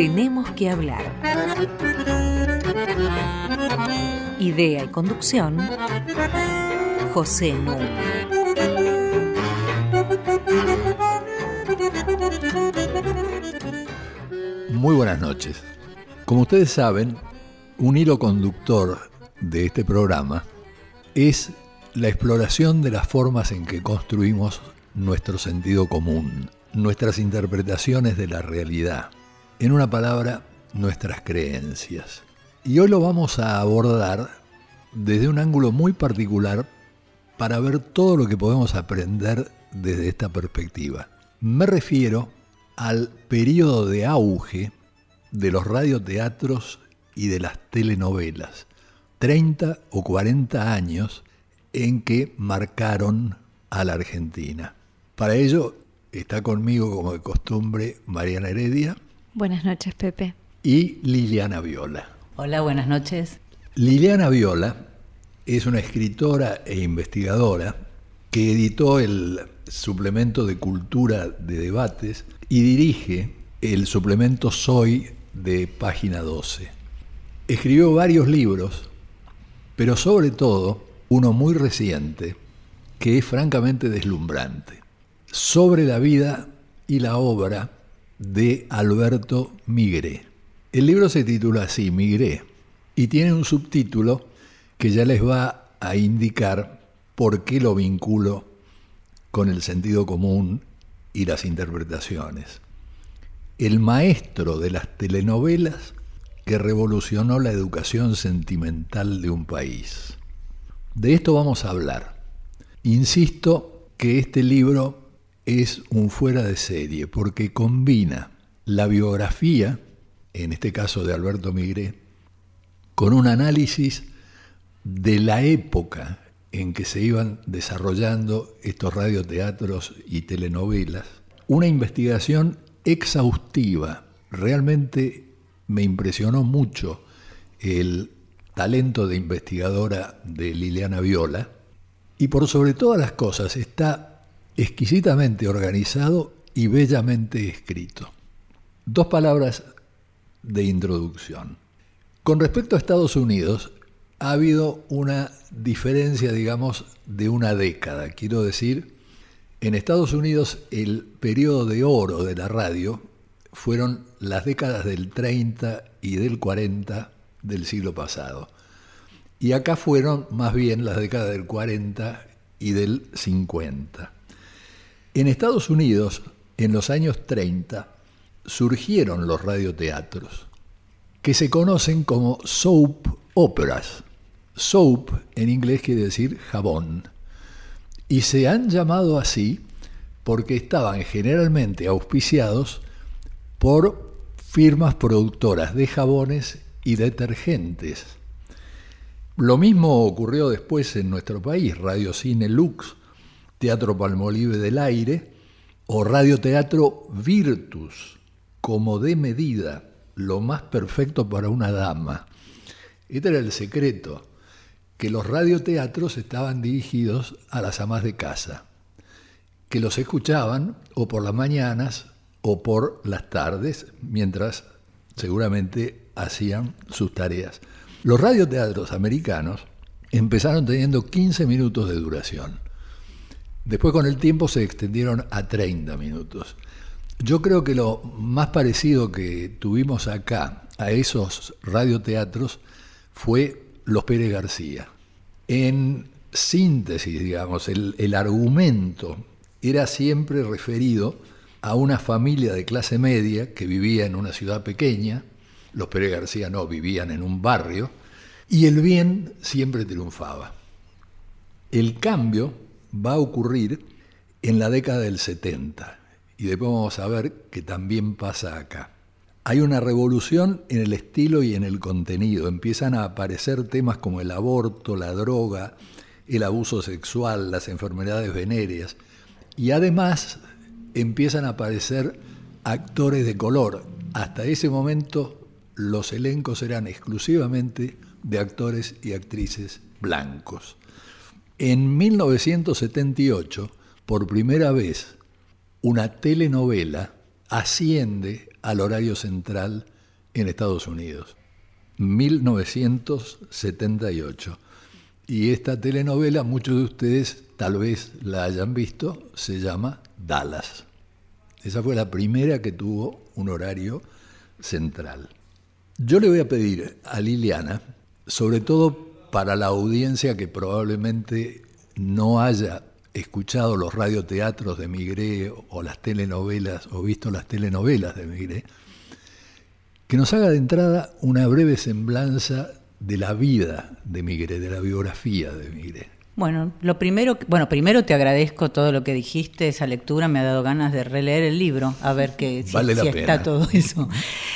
Tenemos que hablar. Idea y conducción, José Núñez. Muy buenas noches. Como ustedes saben, un hilo conductor de este programa es la exploración de las formas en que construimos nuestro sentido común, nuestras interpretaciones de la realidad, en una palabra, nuestras creencias. Y hoy lo vamos a abordar desde un ángulo muy particular para ver todo lo que podemos aprender desde esta perspectiva. Me refiero al periodo de auge de los radioteatros y de las telenovelas, 30 o 40 años en que marcaron a la Argentina. Para ello está conmigo, como de costumbre, Mariana Heredia. Buenas noches, Pepe. Y Liliana Viola. Hola, buenas noches. Liliana Viola es una escritora e investigadora que editó el suplemento de cultura de debates y dirige el suplemento Soy de página 12. Escribió varios libros, pero sobre todo uno muy reciente que es francamente deslumbrante, sobre la vida y la obra de Alberto Migré. El libro se titula así, Migré, y tiene un subtítulo que ya les va a indicar por qué lo vinculo con el sentido común y las interpretaciones. El maestro de las telenovelas que revolucionó la educación sentimental de un país. De esto vamos a hablar. Insisto que este libro es un fuera de serie porque combina la biografía, en este caso de Alberto Migré, con un análisis de la época en que se iban desarrollando estos radioteatros y telenovelas, una investigación exhaustiva. Realmente me impresionó mucho el talento de investigadora de Liliana Viola y por sobre todas las cosas está exquisitamente organizado y bellamente escrito. Dos palabras de introducción. Con respecto a Estados Unidos, ha habido una diferencia, digamos, de una década. Quiero decir, en Estados Unidos el periodo de oro de la radio fueron las décadas del 30 y del 40 del siglo pasado. Y acá fueron más bien las décadas del 40 y del 50. En Estados Unidos, en los años 30, surgieron los radioteatros, que se conocen como soap operas. Soap en inglés quiere decir jabón. Y se han llamado así porque estaban generalmente auspiciados por firmas productoras de jabones y detergentes. Lo mismo ocurrió después en nuestro país, Radio Cine Lux Teatro Palmolive del Aire o Radioteatro Virtus, como de medida, lo más perfecto para una dama. Este era el secreto, que los radioteatros estaban dirigidos a las amas de casa, que los escuchaban o por las mañanas o por las tardes, mientras seguramente hacían sus tareas. Los radioteatros americanos empezaron teniendo 15 minutos de duración. Después con el tiempo se extendieron a 30 minutos. Yo creo que lo más parecido que tuvimos acá a esos radioteatros fue Los Pérez García. En síntesis, digamos, el, el argumento era siempre referido a una familia de clase media que vivía en una ciudad pequeña, los Pérez García no, vivían en un barrio, y el bien siempre triunfaba. El cambio va a ocurrir en la década del 70 y después vamos a ver que también pasa acá. Hay una revolución en el estilo y en el contenido. Empiezan a aparecer temas como el aborto, la droga, el abuso sexual, las enfermedades venéreas. Y además empiezan a aparecer actores de color. Hasta ese momento los elencos eran exclusivamente de actores y actrices blancos. En 1978, por primera vez, una telenovela asciende al horario central en Estados Unidos. 1978. Y esta telenovela, muchos de ustedes tal vez la hayan visto, se llama Dallas. Esa fue la primera que tuvo un horario central. Yo le voy a pedir a Liliana, sobre todo para la audiencia que probablemente no haya escuchado los radioteatros de Migré o las telenovelas o visto las telenovelas de Migré, que nos haga de entrada una breve semblanza de la vida de Migré, de la biografía de Migré. Bueno, lo primero, bueno, primero te agradezco todo lo que dijiste, esa lectura me ha dado ganas de releer el libro, a ver que, si, está todo eso.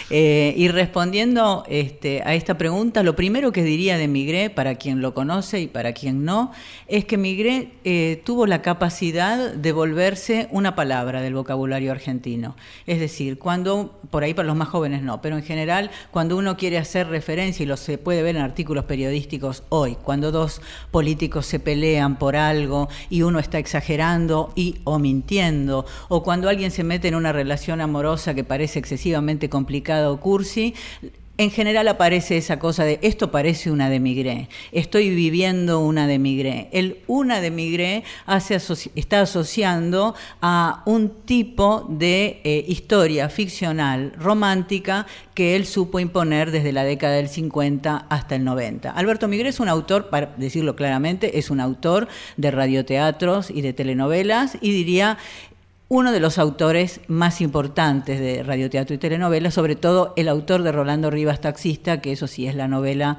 Eh, y respondiendo este, a esta pregunta, lo primero que diría de Migré, para quien lo conoce y para quien no, es que Migré eh, tuvo la capacidad de volverse una palabra del vocabulario argentino. Es decir, cuando, por ahí para los más jóvenes no, pero en general, cuando uno quiere hacer referencia, y lo se puede ver en artículos periodísticos hoy, cuando dos políticos se pelean por algo y uno está exagerando y o mintiendo, o cuando alguien se mete en una relación amorosa que parece excesivamente complicada o cursi, en general aparece esa cosa de esto parece una de migré, estoy viviendo una de migré. El una de migré hace está asociando a un tipo de eh, historia ficcional romántica que él supo imponer desde la década del 50 hasta el 90. Alberto Migré es un autor, para decirlo claramente, es un autor de radioteatros y de telenovelas y diría uno de los autores más importantes de radioteatro y telenovela, sobre todo el autor de Rolando Rivas Taxista, que eso sí es la novela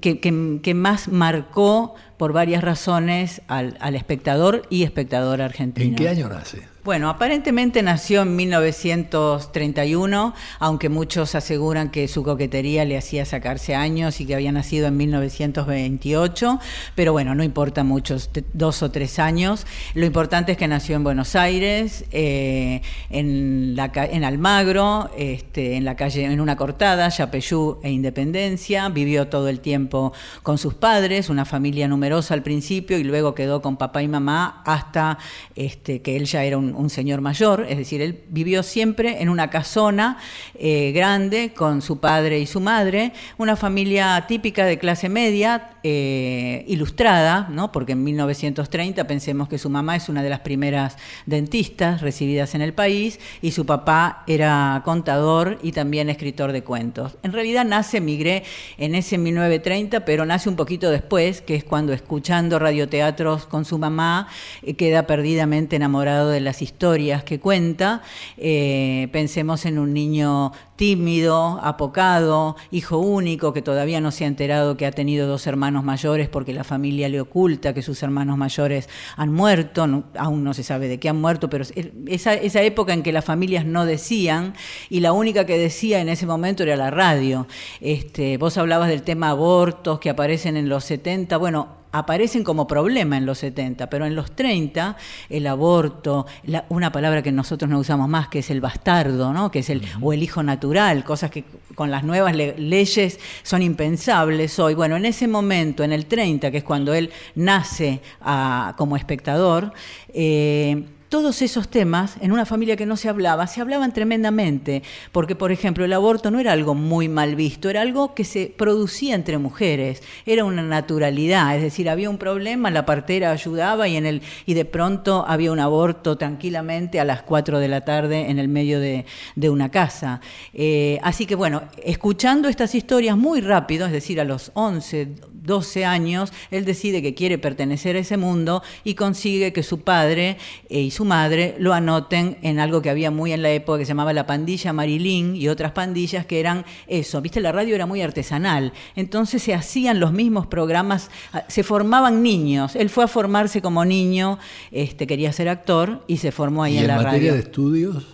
que, que más marcó por varias razones al, al espectador y espectador argentino. ¿En qué año nace? Bueno, aparentemente nació en 1931, aunque muchos aseguran que su coquetería le hacía sacarse años y que había nacido en 1928, pero bueno, no importa muchos, dos o tres años. Lo importante es que nació en Buenos Aires, eh, en, la, en Almagro, este, en la calle, en una cortada, Yapeyú e Independencia, vivió todo el tiempo con sus padres, una familia numerosa al principio y luego quedó con papá y mamá hasta este, que él ya era un un, señor mayor, es decir, él vivió siempre en una casona eh, grande con su padre y su madre, una familia típica de clase media, eh, ilustrada, ¿no? porque en 1930 pensemos que su mamá es una de las primeras dentistas recibidas en el país y su papá era contador y también escritor de cuentos. En realidad nace Migré en ese 1930, pero nace un poquito después, que es cuando escuchando radioteatros con su mamá eh, queda perdidamente enamorado de las historias que cuenta. Eh, pensemos en un niño tímido, apocado, hijo único, que todavía no se ha enterado que ha tenido dos hermanos mayores porque la familia le oculta que sus hermanos mayores han muerto, aún no se sabe de qué han muerto, pero esa, esa época en que las familias no decían y la única que decía en ese momento era la radio. Este, vos hablabas del tema abortos que aparecen en los 70, bueno, aparecen como problema en los 70, pero en los 30 el aborto, una palabra que nosotros no usamos más, que es el bastardo, ¿no? que es el, o el hijo natural, cosas que con las nuevas leyes son impensables hoy. Bueno, en ese momento, en el 30, que es cuando él nace ah, como espectador, eh, todos esos temas, en una familia que no se hablaba, se hablaban tremendamente, porque, por ejemplo, el aborto no era algo muy mal visto, era algo que se producía entre mujeres, era una naturalidad, es decir, había un problema, la partera ayudaba y, en el, y de pronto había un aborto tranquilamente a las 4 de la tarde en el medio de, una casa. Eh, así que, bueno, escuchando estas historias muy rápido, es decir, a los 11, 12 años, él decide que quiere pertenecer a ese mundo y consigue que su padre eh, y su madre lo anoten en algo que había muy en la época que se llamaba la pandilla Marilín y otras pandillas que eran eso, viste, la radio era muy artesanal, entonces se hacían los mismos programas, ah, se formaban niños, él fue a formarse como niño, este, quería ser actor y se formó ahí en, la radio. ¿En materia de estudios?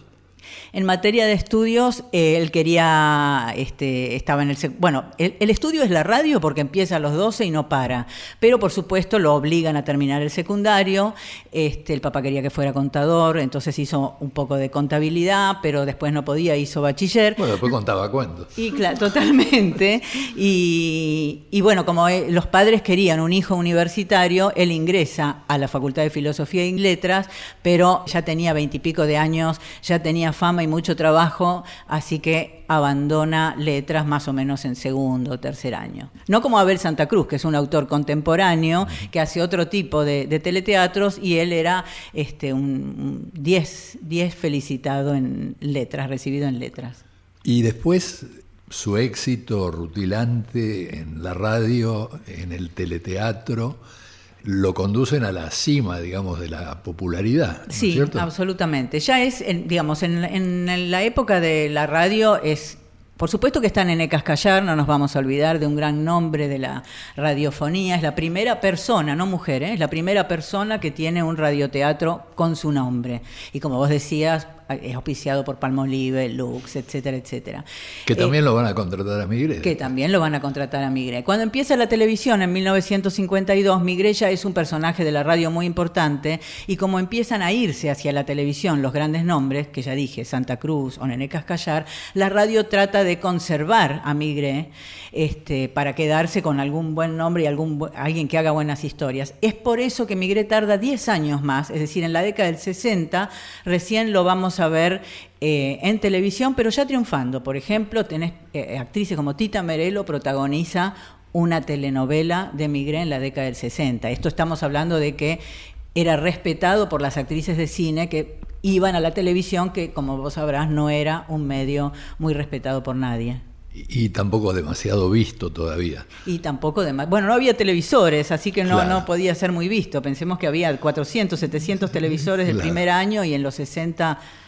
En materia de estudios, eh, él quería, este, estaba en el... Bueno, el, estudio es la radio porque empieza a los 12 y no para, pero por supuesto lo obligan a terminar el secundario, este, el papá quería que fuera contador, entonces hizo un poco de contabilidad, pero después no podía, hizo bachiller. Bueno, después contaba cuentos. Y claro, totalmente. Y, y bueno, como eh, los padres querían un hijo universitario, él ingresa a la Facultad de Filosofía y Letras, pero ya tenía veintipico de años, ya tenía fama y mucho trabajo, así que abandona letras más o menos en segundo o tercer año. No como Abel Santa Cruz, que es un autor contemporáneo que hace otro tipo de, teleteatros y él era este, un 10 felicitado en letras, recibido en letras. Y después su éxito rutilante en la radio, en el teleteatro, lo conducen a la cima, digamos, de la popularidad. sí, absolutamente. Ya es, digamos, en, en, la época de la radio es por supuesto que están en Callar, no nos vamos a olvidar de un gran nombre de la radiofonía. Es la primera persona, no mujer, ¿eh? es la primera persona que tiene un radioteatro con su nombre. Y como vos decías, es auspiciado por Palmolive, Lux, etcétera, etcétera. Que también eh, lo van a contratar a Migre. Que también lo van a contratar a Migre. Cuando empieza la televisión en 1952, Migre ya es un personaje de la radio muy importante y como empiezan a irse hacia la televisión los grandes nombres, que ya dije, Santa Cruz o Nené Cascallar, la radio trata de conservar a Migre este, para quedarse con algún buen nombre y algún, alguien que haga buenas historias. Es por eso que Migre tarda 10 años más, es decir, en la década del 60 recién lo vamos a ver eh, en televisión, pero ya triunfando. Por ejemplo, tenés eh, actrices como Tita Merelo protagoniza una telenovela de Migré en la década del 60. Esto estamos hablando de que era respetado por las actrices de cine que iban a la televisión, que como vos sabrás no era un medio muy respetado por nadie. Y tampoco demasiado visto todavía. Y tampoco demasiado. Bueno, no había televisores, así que no, no podía ser muy visto. Pensemos que había 400, 700 televisores del primer año y en los 60 eh,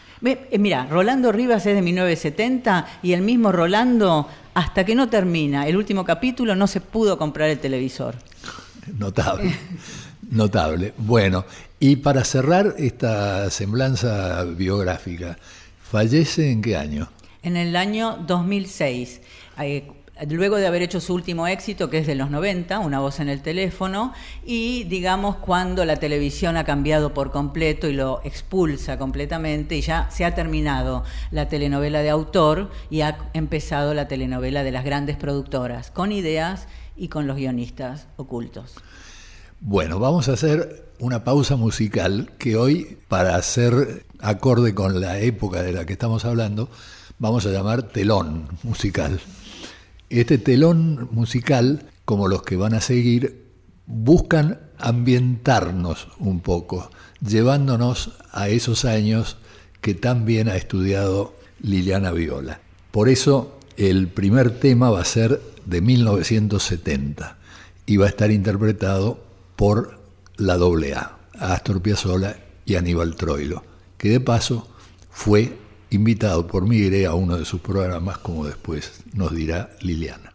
mira, Rolando Rivas es de 1970 y el mismo Rolando, hasta que no termina el último capítulo, no se pudo comprar el televisor. Notable, notable. Bueno, y para cerrar esta semblanza biográfica, ¿fallece en qué año? En el año 2006 luego de haber hecho su último éxito, que es de los 90, Una voz en el teléfono, y digamos cuando la televisión ha cambiado por completo y lo expulsa completamente y ya se ha terminado la telenovela de autor y ha empezado la telenovela de las grandes productoras, con ideas y con los guionistas ocultos. Bueno, vamos a hacer una pausa musical que hoy, para hacer acorde con la época de la que estamos hablando, vamos a llamar telón musical. Este telón musical, como los que van a seguir, buscan ambientarnos un poco, llevándonos a esos años que tan bien ha estudiado Liliana Viola. Por eso el primer tema va a ser de 1970 y va a estar interpretado por la AA, Astor Piazzolla y Aníbal Troilo, que de paso fue invitado por Migre a uno de sus programas, como después nos dirá Liliana.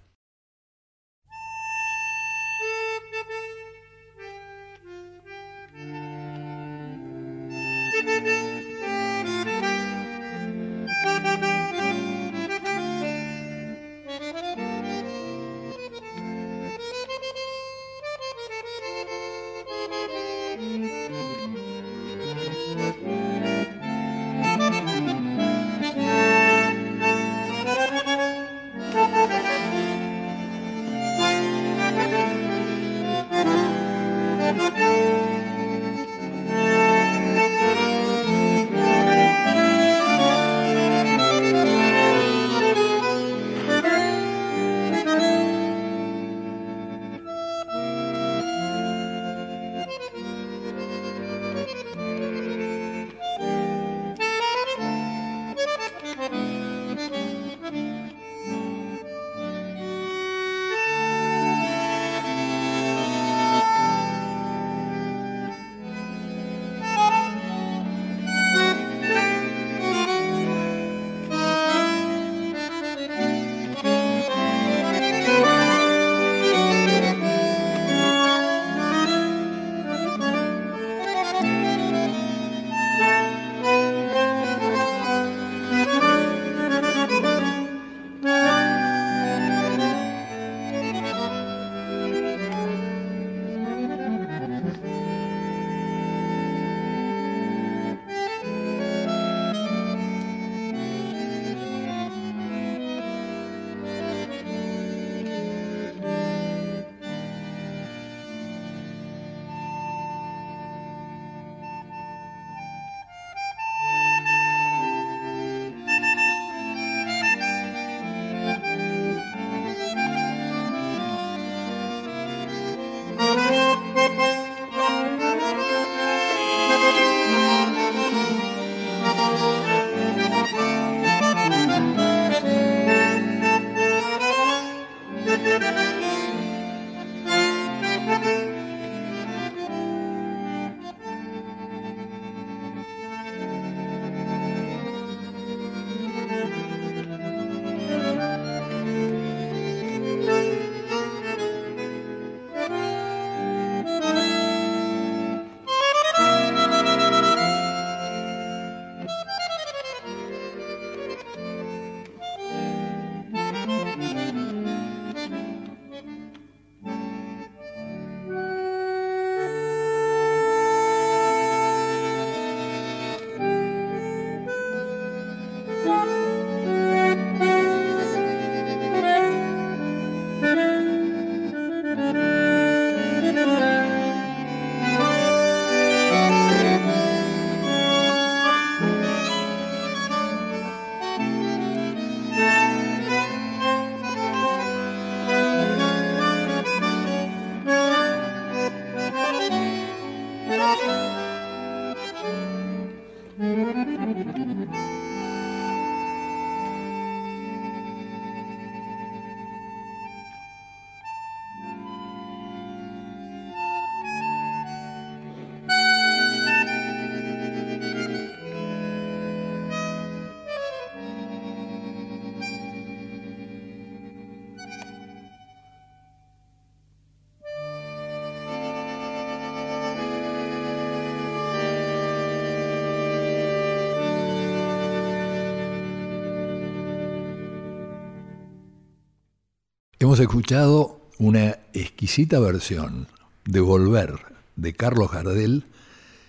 Hemos escuchado una exquisita versión de Volver de Carlos Gardel,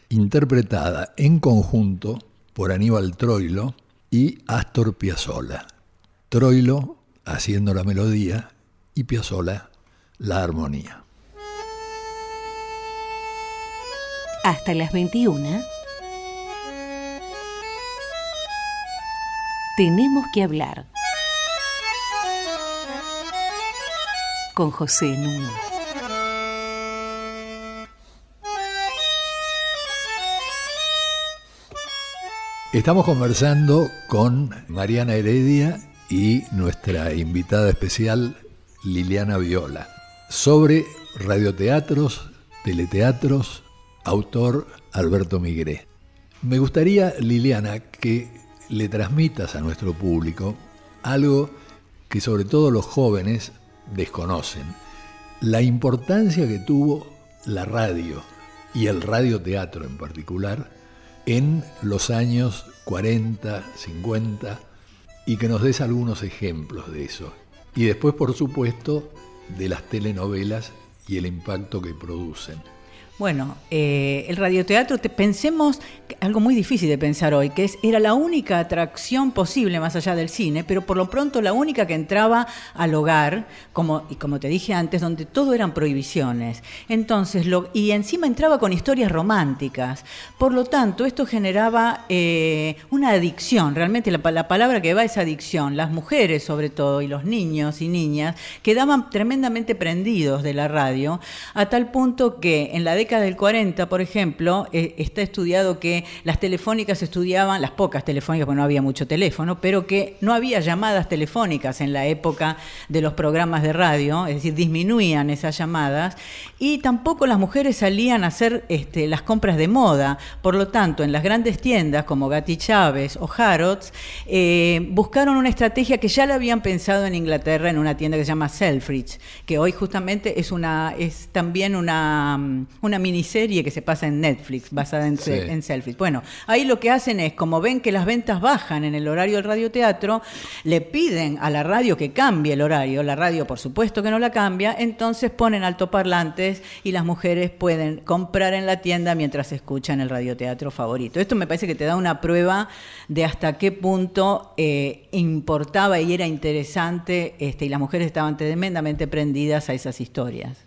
interpretada en conjunto por Aníbal Troilo y Astor Piazzolla. Troilo haciendo la melodía y Piazzolla la armonía. Hasta las 21. Tenemos que hablar. Con José Nuno. Estamos conversando con Mariana Heredia y nuestra invitada especial Liliana Viola sobre radioteatros, teleteatros, autor Alberto Migré. Me gustaría, Liliana, que le transmitas a nuestro público algo que sobre todo los jóvenes desconocen, la importancia que tuvo la radio y el radioteatro en particular en los años 40, 50 y que nos des algunos ejemplos de eso. Y después, por supuesto, de las telenovelas y el impacto que producen. Bueno, eh, el radioteatro, pensemos algo muy difícil de pensar hoy, que es, era la única atracción posible más allá del cine, pero por lo pronto la única que entraba al hogar, como, y como te dije antes, donde todo eran prohibiciones. Entonces, y encima entraba con historias románticas. Por lo tanto, esto generaba eh, una adicción, realmente la, la palabra que va es adicción. Las mujeres, sobre todo, y los niños y niñas, quedaban tremendamente prendidos de la radio, a tal punto que en la década década del 40, por ejemplo, eh, está estudiado que las telefónicas estudiaban, las pocas telefónicas, porque no había mucho teléfono, pero que no había llamadas telefónicas en la época de los programas de radio, es decir, disminuían esas llamadas, y tampoco las mujeres salían a hacer este, las compras de moda. Por lo tanto, en las grandes tiendas como Gatti Chávez o Harrods, eh, buscaron una estrategia que ya la habían pensado en Inglaterra en una tienda que se llama Selfridge, que hoy justamente es, una, es también una, una miniserie que se pasa en Netflix, basada en, selfies. Bueno, ahí lo que hacen es, como ven que las ventas bajan en el horario del radioteatro, le piden a la radio que cambie el horario. La radio, por supuesto que no la cambia, entonces ponen altoparlantes y las mujeres pueden comprar en la tienda mientras escuchan el radioteatro favorito. Esto me parece que te da una prueba de hasta qué punto eh, importaba y era interesante este, y las mujeres estaban tremendamente prendidas a esas historias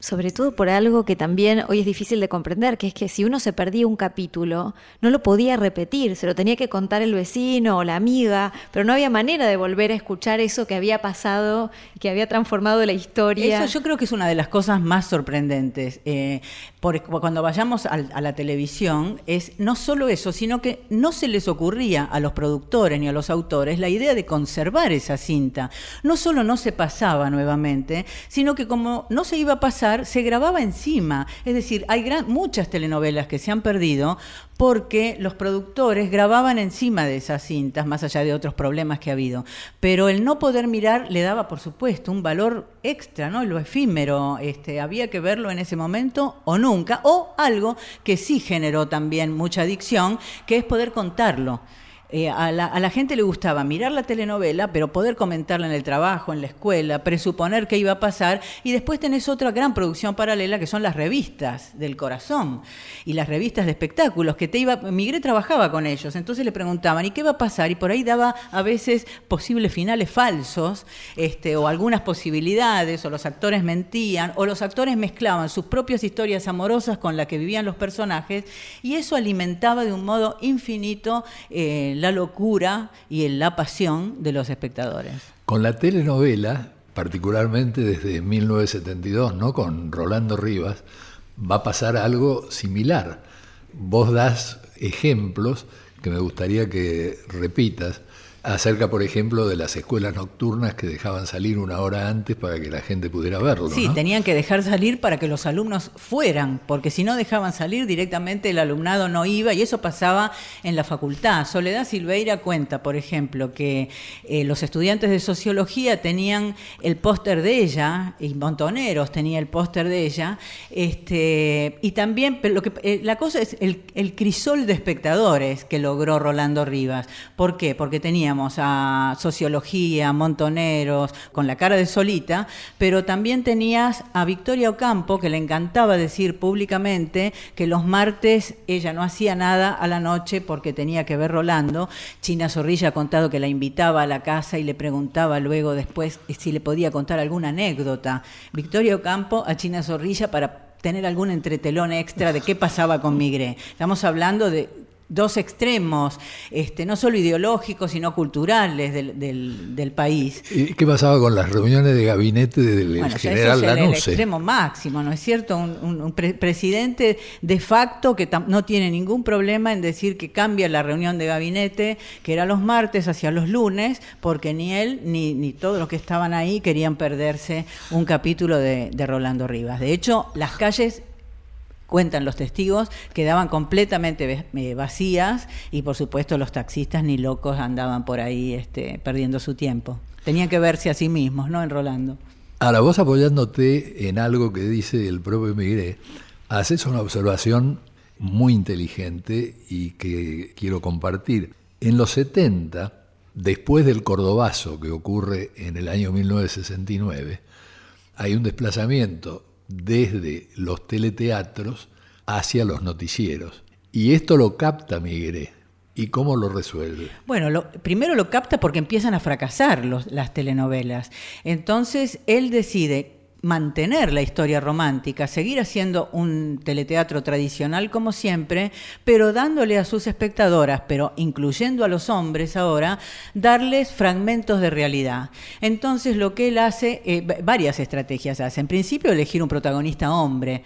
sobre todo por algo que también hoy es difícil de comprender, que es que si uno se perdía un capítulo, no lo podía repetir, se lo tenía que contar el vecino o la amiga, pero no había manera de volver a escuchar eso que había pasado, que había transformado la historia. Eso yo creo que es una de las cosas más sorprendentes. Eh, cuando vayamos a, a la televisión, es no solo eso, sino que no se les ocurría a los productores ni a los autores la idea de conservar esa cinta. No solo no se pasaba nuevamente, sino que como no se iba a pasar, se grababa encima. Es decir, hay muchas telenovelas que se han perdido porque los productores grababan encima de esas cintas, más allá de otros problemas que ha habido. Pero el no poder mirar le daba, por supuesto, un valor extra, ¿no? Lo efímero, este, había que verlo en ese momento o nunca, o algo que sí generó también mucha adicción, que es poder contarlo. Eh, a, la, gente le gustaba mirar la telenovela, pero poder comentarla en el trabajo, en la escuela, presuponer qué iba a pasar, y después tenés otra gran producción paralela que son las revistas del corazón y las revistas de espectáculos, que te iba, Migré trabajaba con ellos, entonces le preguntaban, ¿y qué va a pasar? Y por ahí daba a veces posibles finales falsos, este, o algunas posibilidades, o los actores mentían, o los actores mezclaban sus propias historias amorosas con las que vivían los personajes, y eso alimentaba de un modo infinito eh, la locura y la pasión de los espectadores. Con la telenovela, particularmente desde 1972, ¿no? con Rolando Rivas, va a pasar algo similar. Vos das ejemplos que me gustaría que repitas acerca, por ejemplo, de las escuelas nocturnas que dejaban salir una hora antes para que la gente pudiera verlo. Sí, tenían que dejar salir para que los alumnos fueran, porque si no dejaban salir directamente el alumnado no iba y eso pasaba en la facultad. Soledad Silveira cuenta, por ejemplo, que eh, los estudiantes de sociología tenían el póster de ella, y Montoneros tenía el póster de ella, este, y también, pero lo que, eh, la cosa es el, el crisol de espectadores que logró Rolando Rivas. ¿Por qué? Porque tenía a Sociología, Montoneros, con la cara de solita, pero también tenías a Victoria Ocampo, que le encantaba decir públicamente que los martes ella no hacía nada a la noche porque tenía que ver Rolando. China Zorrilla ha contado que la invitaba a la casa y le preguntaba luego después si le podía contar alguna anécdota. Victoria Ocampo a China Zorrilla para tener algún entretelón extra de qué pasaba con Migré. Estamos hablando de dos extremos, este, no solo ideológicos, sino culturales del, del, país. ¿Y qué pasaba con las reuniones de gabinete del general ese es el, extremo máximo, ¿no es cierto? Un, presidente de facto que no tiene ningún problema en decir que cambia la reunión de gabinete, que era los martes hacia los lunes, porque ni él ni, ni todos los que estaban ahí querían perderse un capítulo de, de Rolando Rivas. De hecho, las calles cuentan los testigos, quedaban completamente eh, vacías y por supuesto los taxistas ni locos andaban por ahí este, perdiendo su tiempo. Tenían que verse a sí mismos, ¿no? En Rolando. Ahora, vos apoyándote en algo que dice el propio Migré, haces una observación muy inteligente y que quiero compartir. En los 70, después del Cordobazo que ocurre en el año 1969, hay un desplazamiento desde los teleteatros hacia los noticieros. Y esto lo capta Migré. ¿Y cómo lo resuelve? Bueno, primero lo capta porque empiezan a fracasar las telenovelas. Entonces él decide mantener la historia romántica, seguir haciendo un teleteatro tradicional como siempre, pero dándole a sus espectadoras, pero incluyendo a los hombres ahora, darles fragmentos de realidad. Entonces lo que él hace, eh, varias estrategias hace. En principio elegir un protagonista hombre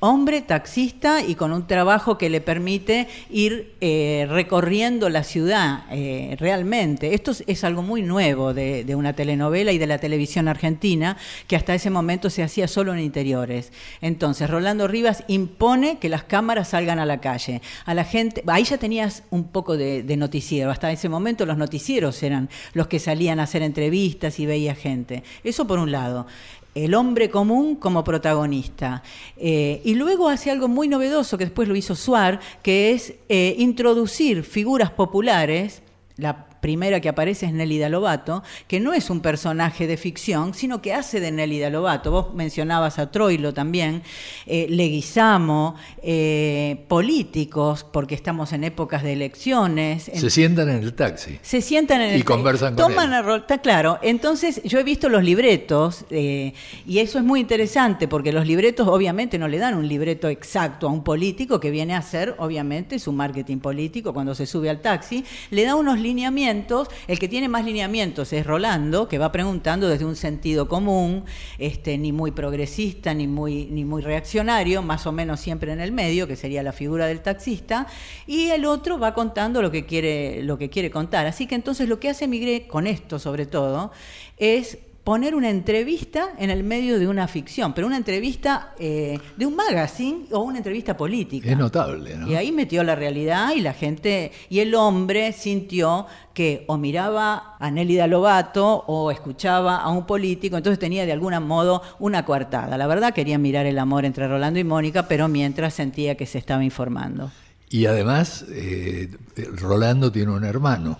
hombre taxista y con un trabajo que le permite ir eh, recorriendo la ciudad eh, realmente. Esto es, algo muy nuevo de, una telenovela y de la televisión argentina, que hasta ese momento se hacía solo en interiores. Entonces, Rolando Rivas impone que las cámaras salgan a la calle. A la gente, ahí ya tenías un poco de, noticiero. Hasta ese momento los noticieros eran los que salían a hacer entrevistas y veía gente. Eso por un lado el hombre común como protagonista. Eh, y luego hace algo muy novedoso que después lo hizo Suar, que es eh, introducir figuras populares, la primera que aparece es Nelly Lobato, que no es un personaje de ficción, sino que hace de Nelly Lobato. Vos mencionabas a Troilo también, eh, Leguizamo, eh, políticos, porque estamos en épocas de elecciones. Se sientan en el taxi. Se sientan en el Y conversan con Toman él. está claro. Entonces, yo he visto los libretos, eh, y eso es muy interesante, porque los libretos obviamente no le dan un libreto exacto a un político que viene a hacer, obviamente, su marketing político cuando se sube al taxi, le da unos lineamientos el que tiene más lineamientos es Rolando, que va preguntando desde un sentido común, este, ni muy progresista, ni muy, ni muy reaccionario, más o menos siempre en el medio, que sería la figura del taxista, y el otro va contando lo que quiere, lo que quiere contar. Así que entonces lo que hace Migré con esto sobre todo es poner una entrevista en el medio de una ficción, pero una entrevista eh, de un magazine o una entrevista política. Es notable, ¿no? Y ahí metió la realidad y la gente, y el hombre sintió que o miraba a Nelly Lobato o escuchaba a un político, entonces tenía de algún modo una coartada. La verdad quería mirar el amor entre Rolando y Mónica, pero mientras sentía que se estaba informando. Y además, eh, Rolando tiene un hermano.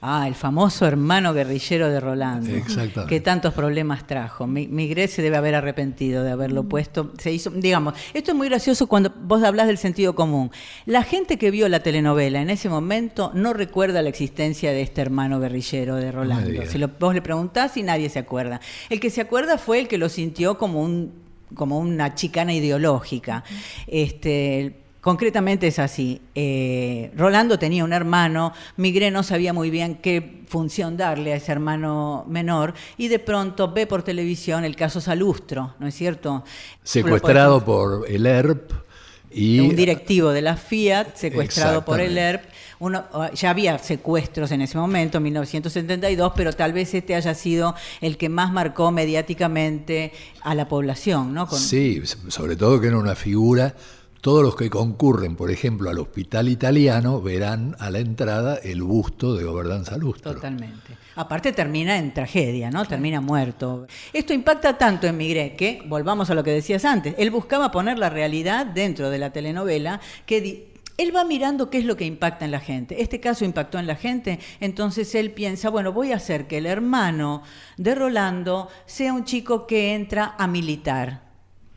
Ah, el famoso hermano guerrillero de Rolando. Exactamente. Que tantos problemas trajo. Migré se debe haber arrepentido de haberlo mm. puesto. Se hizo, digamos, esto es muy gracioso cuando vos hablas del sentido común. La gente que vio la telenovela en ese momento no recuerda la existencia de este hermano guerrillero de Rolando. si lo, vos le preguntás y nadie se acuerda. El que se acuerda fue el que lo sintió como un como una chicana ideológica. Este, Concretamente es así. Eh, Rolando tenía un hermano, Migré no sabía muy bien qué función darle a ese hermano menor y de pronto ve por televisión el caso Salustro, ¿no es cierto? Secuestrado por el ERP. Y... Un directivo de la Fiat, secuestrado por el ERP. Uno, ya había secuestros en ese momento, en 1972, pero tal vez este haya sido el que más marcó mediáticamente a la población. ¿no? Sí, sobre todo que era una figura todos los que concurren, por ejemplo, al hospital italiano, verán a la entrada el busto de Gobernanza Lustro. Totalmente. Aparte termina en tragedia, ¿no? Termina muerto. Esto impacta tanto en Migré que, volvamos a lo que decías antes, él buscaba poner la realidad dentro de la telenovela que él va mirando qué es lo que impacta en la gente. Este caso impactó en la gente, entonces él piensa, bueno, voy a hacer que el hermano de Rolando sea un chico que entra a militar.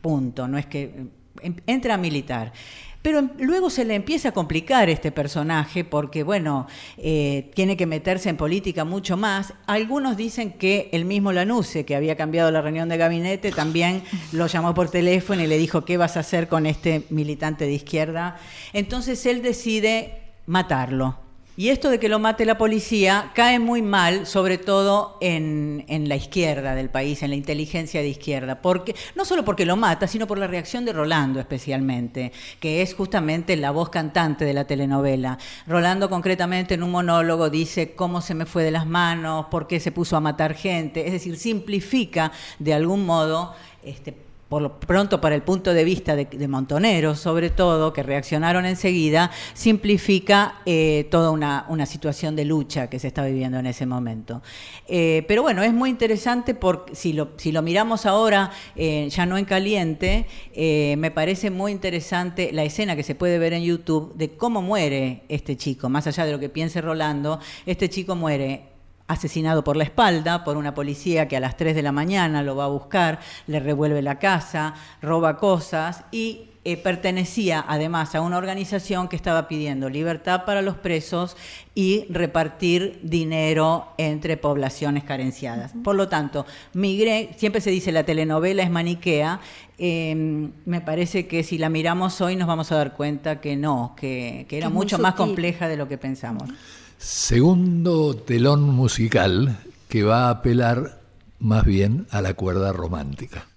Punto. No es que entra a militar. Pero luego se le empieza a complicar este personaje porque, bueno, eh, tiene que meterse en política mucho más. Algunos dicen que el mismo Lanuse, que había cambiado la reunión de gabinete, también lo llamó por teléfono y le dijo, ¿qué vas a hacer con este militante de izquierda? Entonces él decide matarlo. Y esto de que lo mate la policía cae muy mal, sobre todo en, la izquierda del país, en la inteligencia de izquierda, porque no solo porque lo mata, sino por la reacción de Rolando especialmente, que es justamente la voz cantante de la telenovela. Rolando concretamente en un monólogo dice cómo se me fue de las manos, por qué se puso a matar gente, es decir, simplifica de algún modo este, por lo pronto para el punto de vista de, Montoneros, sobre todo, que reaccionaron enseguida, simplifica eh, toda una, situación de lucha que se está viviendo en ese momento. Eh, pero bueno, es muy interesante porque si lo, si lo miramos ahora, eh, ya no en caliente, me parece muy interesante la escena que se puede ver en YouTube de cómo muere este chico, más allá de lo que piense Rolando, este chico muere asesinado por la espalda por una policía que a las 3 de la mañana lo va a buscar, le revuelve la casa, roba cosas y eh, pertenecía además a una organización que estaba pidiendo libertad para los presos y repartir dinero entre poblaciones carenciadas. Por lo tanto, migré, siempre se dice la telenovela es maniquea, em, me parece que si la miramos hoy nos vamos a dar cuenta que no, que, era mucho más compleja de lo que pensamos. Segundo telón musical que va a apelar más bien a la cuerda romántica.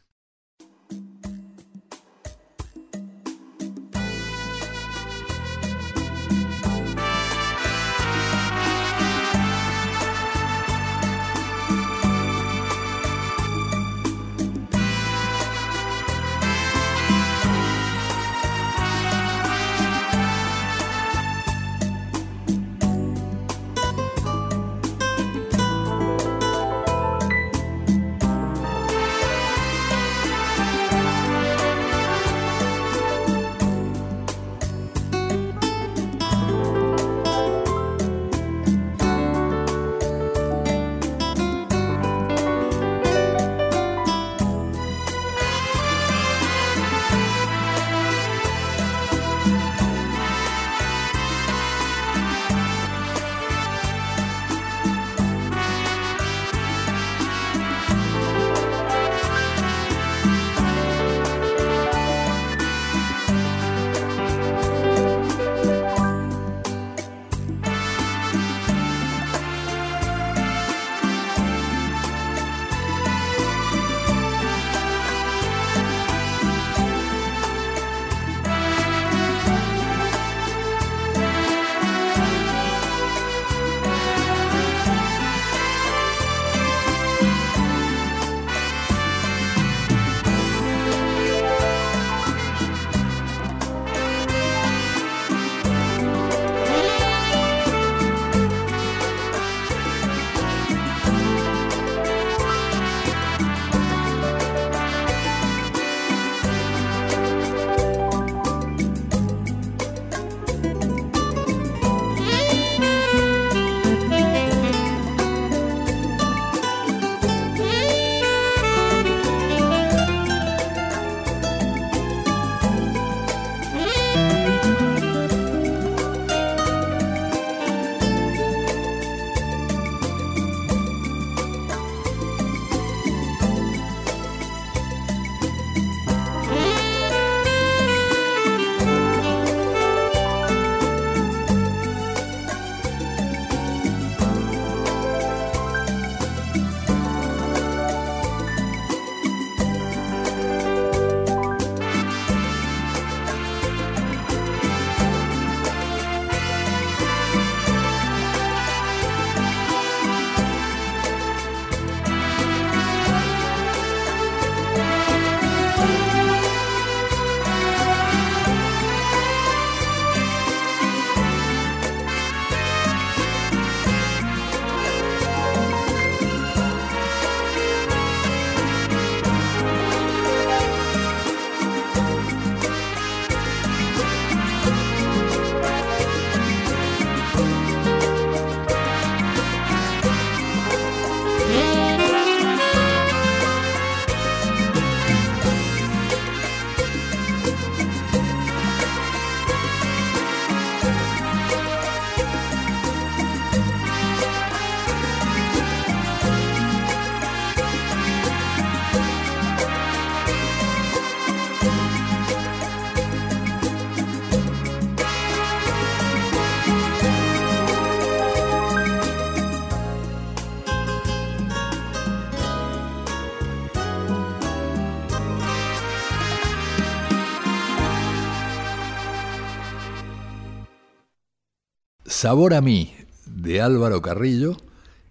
Sabor a mí, de Álvaro Carrillo,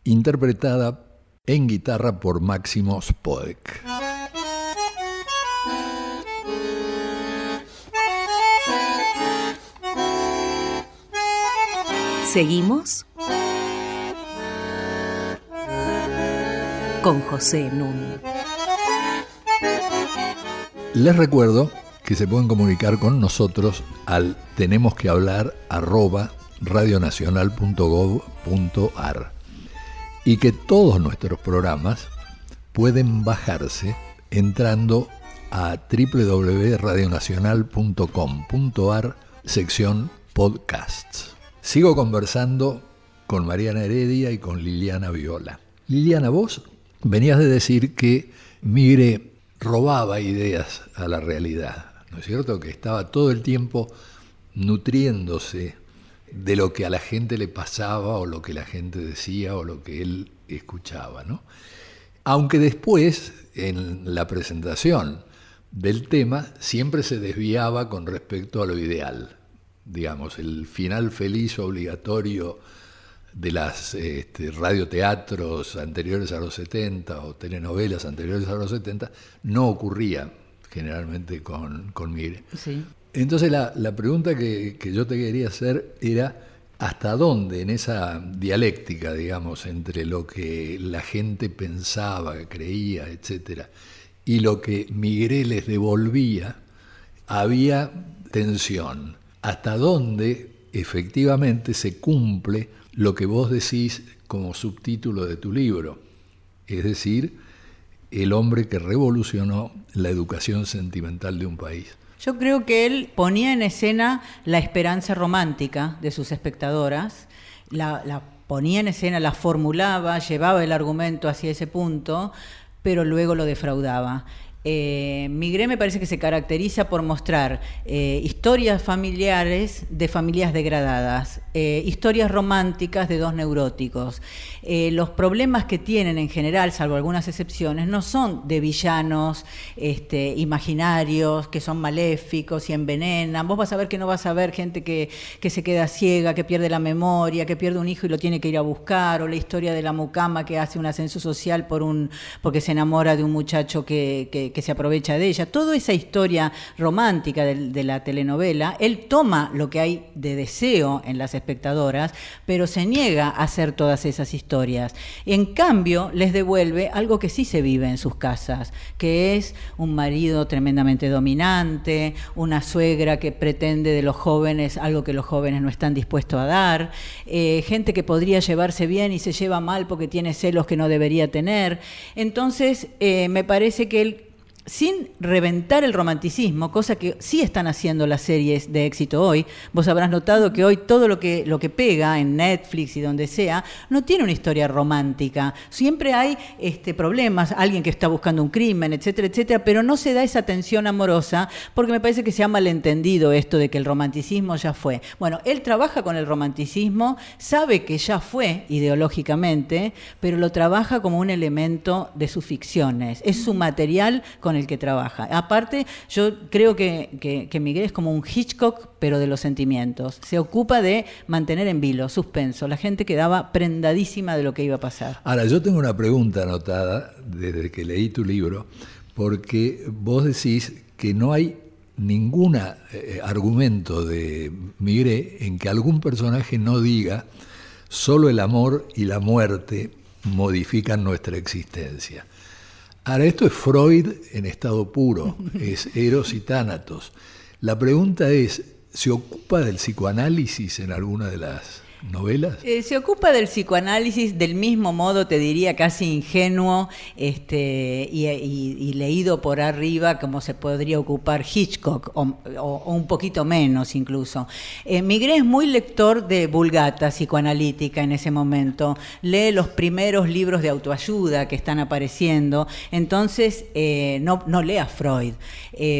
interpretada en guitarra por Máximo Spodek. Seguimos con José Nun. Les recuerdo que se pueden comunicar con nosotros al tenemos que hablar arroba radionacional.gov.ar y que todos nuestros programas pueden bajarse entrando a www.radionacional.com.ar sección podcasts. Sigo conversando con Mariana Heredia y con Liliana Viola. Liliana, vos venías de decir que Migre robaba ideas a la realidad, ¿no es cierto? Que estaba todo el tiempo nutriéndose de lo que a la gente le pasaba o lo que la gente decía o lo que él escuchaba, ¿no? Aunque después, en la presentación del tema, siempre se desviaba con respecto a lo ideal, digamos, el final feliz obligatorio de las este, radioteatros anteriores a los 70 o telenovelas anteriores a los 70 no ocurría generalmente con, con Mire. Entonces la, pregunta que, yo te quería hacer era hasta dónde en esa dialéctica, digamos, entre lo que la gente pensaba, creía, etcétera, y lo que Migré les devolvía, había tensión. Hasta dónde efectivamente se cumple lo que vos decís como subtítulo de tu libro, es decir, el hombre que revolucionó la educación sentimental de un país. Yo creo que él ponía en escena la esperanza romántica de sus espectadoras, la, ponía en escena, la formulaba, llevaba el argumento hacia ese punto, pero luego lo defraudaba. Eh, Migré me parece que se caracteriza por mostrar eh, historias familiares de familias degradadas, eh, historias románticas de dos neuróticos. Eh, los problemas que tienen en general, salvo algunas excepciones, no son de villanos este, imaginarios, que son maléficos y envenenan. Vos vas a ver que no vas a ver gente que, se queda ciega, que pierde la memoria, que pierde un hijo y lo tiene que ir a buscar, o la historia de la mucama que hace un ascenso social por un, porque se enamora de un muchacho que que se aprovecha de ella, toda esa historia romántica de, la telenovela, él toma lo que hay de deseo en las espectadoras, pero se niega a hacer todas esas historias. En cambio, les devuelve algo que sí se vive en sus casas, que es un marido tremendamente dominante, una suegra que pretende de los jóvenes algo que los jóvenes no están dispuestos a dar, eh, gente que podría llevarse bien y se lleva mal porque tiene celos que no debería tener. Entonces, eh, me parece que él sin reventar el romanticismo, cosa que sí están haciendo las series de éxito hoy. Vos habrás notado que hoy todo lo que, lo que pega en Netflix y donde sea no tiene una historia romántica. Siempre hay este, problemas, alguien que está buscando un crimen, etcétera, etcétera, pero no se da esa tensión amorosa porque me parece que se ha malentendido esto de que el romanticismo ya fue. Bueno, él trabaja con el romanticismo, sabe que ya fue ideológicamente, pero lo trabaja como un elemento de sus ficciones. Es su material con el que trabaja. Aparte, yo creo que, que, Miguel es como un Hitchcock, pero de los sentimientos. Se ocupa de mantener en vilo, suspenso. La gente quedaba prendadísima de lo que iba a pasar. Ahora, yo tengo una pregunta anotada desde que leí tu libro, porque vos decís que no hay ningún eh, argumento de Migré en que algún personaje no diga solo el amor y la muerte modifican nuestra existencia. Ahora, esto es Freud en estado puro, es Eros y Tánatos. La pregunta es, ¿se ocupa del psicoanálisis en alguna de las novelas? Eh, se ocupa del psicoanálisis del mismo modo, te diría, casi ingenuo este, y, leído por arriba, como se podría ocupar Hitchcock, o, un poquito menos incluso. Eh, Migré es muy lector de vulgata psicoanalítica en ese momento, lee los primeros libros de autoayuda que están apareciendo, entonces eh, no, no lee a Freud,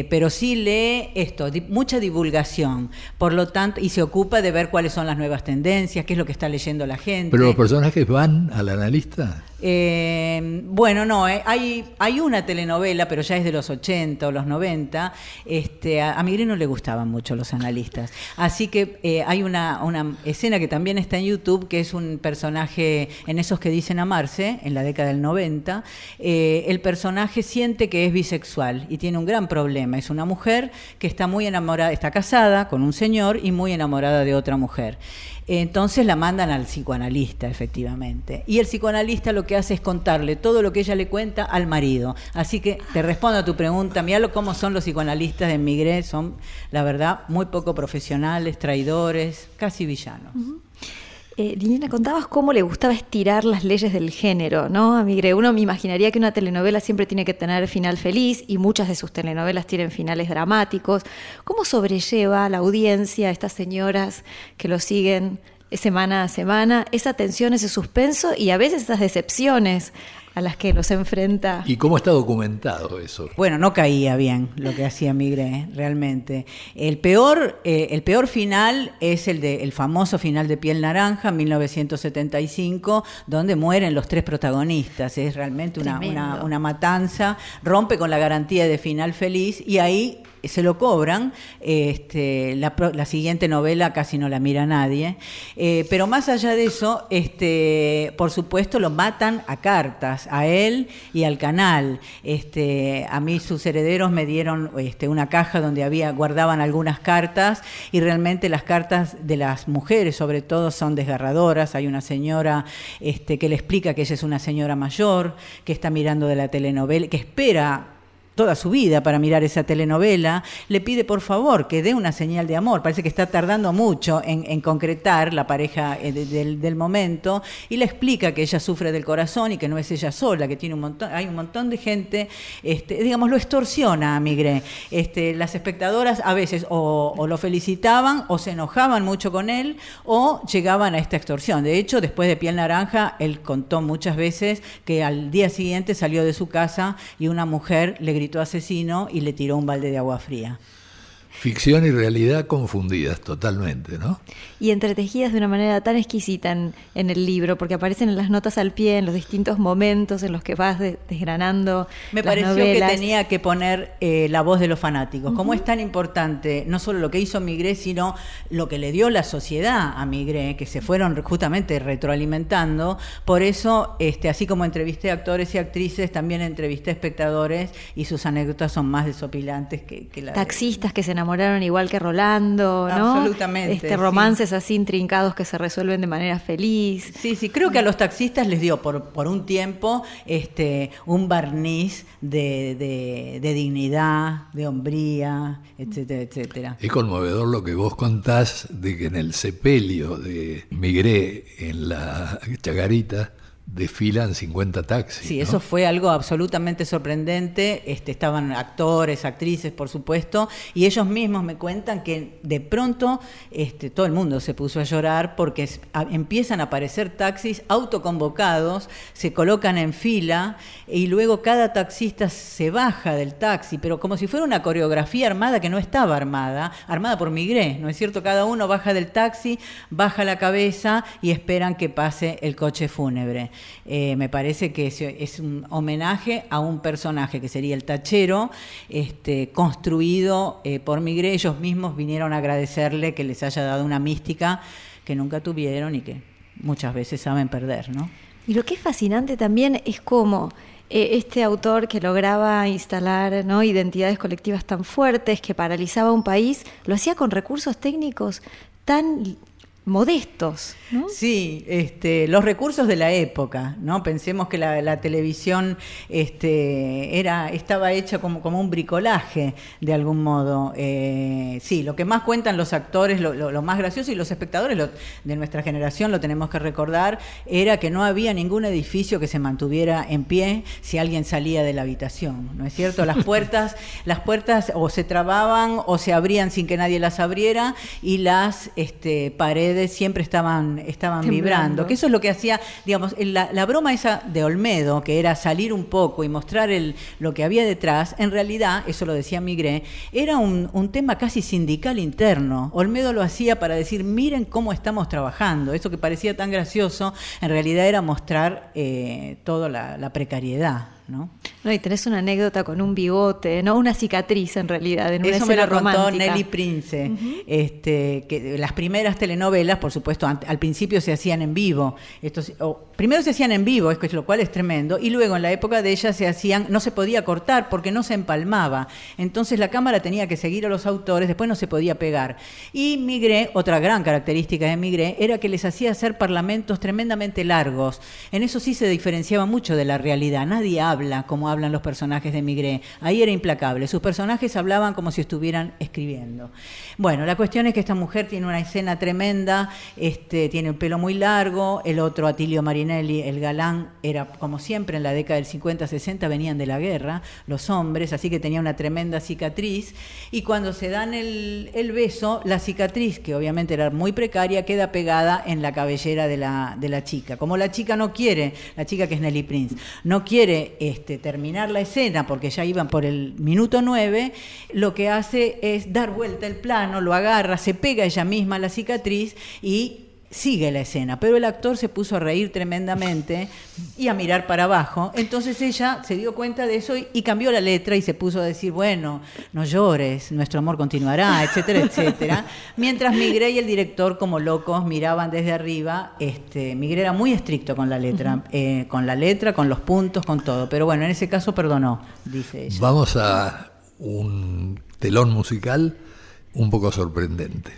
pero sí lee esto, mucha divulgación, por lo tanto, y se ocupa de ver cuáles son las nuevas tendencias qué es lo que está leyendo la gente. Pero los personajes van al analista. Eh, bueno, no, eh, hay, hay una telenovela, pero ya es de los 80 o los 90. Este, a, a no le gustaban mucho los analistas. Así que eh, hay una, una escena que también está en YouTube, que es un personaje en esos que dicen amarse, en la década del 90. Eh, el personaje siente que es bisexual y tiene un gran problema. Es una mujer que está muy enamorada, está casada con un señor y muy enamorada de otra mujer. Entonces la mandan al psicoanalista, efectivamente. Y el psicoanalista lo que hace es contarle todo lo que ella le cuenta al marido. Así que te respondo a tu pregunta, mira cómo son los psicoanalistas de Migré, son, la verdad, muy poco profesionales, traidores, casi villanos. Eh, Liliana, contabas cómo le gustaba estirar las leyes del género, ¿no? A Migre, uno me imaginaría que una telenovela siempre tiene que tener final feliz y muchas de sus telenovelas tienen finales dramáticos. ¿Cómo sobrelleva la audiencia, estas señoras que lo siguen semana a semana, esa tensión, ese suspenso y a veces esas decepciones a las que los enfrenta. ¿Y cómo está documentado eso? Bueno, no caía bien lo que hacía Migré, realmente. El peor, eh, el peor final es el de el famoso final de Piel Naranja, 1975, donde mueren los tres protagonistas. Es realmente una, una, una matanza, rompe con la garantía de final feliz y ahí se lo cobran. Este, la, siguiente novela casi no la mira nadie. Eh, pero más allá de eso, este, por supuesto, lo matan a cartas, a él y al canal. Este, a mí sus herederos me dieron este, una caja donde había, guardaban algunas cartas y realmente las cartas de las mujeres, sobre todo, son desgarradoras. Hay una señora este, que le explica que ella es una señora mayor, que está mirando de la telenovela, que espera toda su vida para mirar esa telenovela, le pide por favor que dé una señal de amor. Parece que está tardando mucho en, concretar la pareja eh, de, del, momento y le explica que ella sufre del corazón y que no es ella sola, que tiene un montón, hay un montón de gente, este, digamos, lo extorsiona a Migré. Este, las espectadoras a veces o, lo felicitaban o se enojaban mucho con él o llegaban a esta extorsión. De hecho, después de Piel Naranja, él contó muchas veces que al día siguiente salió de su casa y una mujer le gritó asesino y le tiró un balde de agua fría. Ficción y realidad confundidas totalmente, ¿no? Y entretejidas de una manera tan exquisita en, en, el libro, porque aparecen en las notas al pie, en los distintos momentos en los que vas de, desgranando. Me las pareció novelas. que tenía que poner eh, la voz de los fanáticos. Uh -huh. Como es tan importante, no solo lo que hizo Migré, sino lo que le dio la sociedad a Migré, que se fueron justamente retroalimentando. Por eso, este, así como entrevisté actores y actrices, también entrevisté espectadores y sus anécdotas son más desopilantes que, que la. Taxistas que se enamoraron igual que Rolando, ¿no? Absolutamente. Este, romances sí. Así intrincados que se resuelven de manera feliz. Sí, sí, creo que a los taxistas les dio por, por un tiempo este, un barniz de, de, de dignidad, de hombría, etcétera, etcétera. Es conmovedor lo que vos contás de que en el sepelio de Migré, en la Chagarita, desfilan 50 taxis. Sí, ¿no? eso fue algo absolutamente sorprendente. Este, estaban actores, actrices, por supuesto, y ellos mismos me cuentan que de pronto este, todo el mundo se puso a llorar porque empiezan a aparecer taxis autoconvocados, se colocan en fila y luego cada taxista se baja del taxi, pero como si fuera una coreografía armada que no estaba armada, armada por Migré, ¿no es cierto? Cada uno baja del taxi, baja la cabeza y esperan que pase el coche fúnebre. Eh, me parece que es, es, un homenaje a un personaje que sería el tachero, este, construido eh, por Migré. Ellos mismos vinieron a agradecerle que les haya dado una mística que nunca tuvieron y que muchas veces saben perder, ¿no? Y lo que es fascinante también es cómo eh, este autor que lograba instalar ¿no? identidades colectivas tan fuertes, que paralizaba un país, lo hacía con recursos técnicos tan modestos. ¿no? Sí, este, los recursos de la época, ¿no? Pensemos que la, la televisión este, era, estaba hecha como, como, un bricolaje, de algún modo. Eh, sí, lo que más cuentan los actores, lo, lo, lo más gracioso, y los espectadores de nuestra generación, lo tenemos que recordar, era que no había ningún edificio que se mantuviera en pie si alguien salía de la habitación, ¿no es cierto? Las puertas, las puertas o se trababan o se abrían sin que nadie las abriera, y las este, paredes paredes siempre estaban, estaban vibrando. Que eso es lo que hacía, digamos, la, la, broma esa de Olmedo, que era salir un poco y mostrar el, lo que había detrás, en realidad, eso lo decía Migré, era un, un tema casi sindical interno. Olmedo lo hacía para decir, miren cómo estamos trabajando. Eso que parecía tan gracioso, en realidad era mostrar eh, toda la precariedad. ¿No? No, y tenés una anécdota con un bigote, ¿no? Una cicatriz en realidad, en una Eso me lo contó Nelly Prince. este, que las primeras telenovelas, por supuesto, al principio se hacían en vivo. Estos, primero se hacían en vivo, lo cual es tremendo, y luego en la época de ella se hacían, no se podía cortar porque no se empalmaba. Entonces la cámara tenía que seguir a los autores, después no se podía pegar. Y Migré, otra gran característica de Migré, era que les hacía hacer parlamentos tremendamente largos. En eso sí se diferenciaba mucho de la realidad. Nadie habla como hablan los personajes de Migré. Ahí era implacable. Sus personajes hablaban como si estuvieran escribiendo. Bueno, la cuestión es que esta mujer tiene una escena tremenda, este, tiene el pelo muy largo, el otro Atilio Marinelli, el galán, era como siempre en la década del 50-60 venían de la guerra, los hombres, así que tenía una tremenda cicatriz. Y cuando se dan el, el beso, la cicatriz, que obviamente era muy precaria, queda pegada en la cabellera de la, de la chica. Como la chica no quiere, la chica que es Nelly Prince, no quiere este, terminar la escena, porque ya iban por el minuto 9, lo que hace es dar vuelta el plano, lo agarra, se pega ella misma la cicatriz y sigue la escena, pero el actor se puso a reír tremendamente y a mirar para abajo. Entonces ella se dio cuenta de eso y, cambió la letra y se puso a decir, bueno, no llores, nuestro amor continuará, etcétera, etcétera. Mientras Migré y el director, como locos, miraban desde arriba. Este, Migré era muy estricto con la letra, eh, con la letra, con los puntos, con todo. Pero bueno, en ese caso perdonó, dice ella. Vamos a un telón musical un poco sorprendente.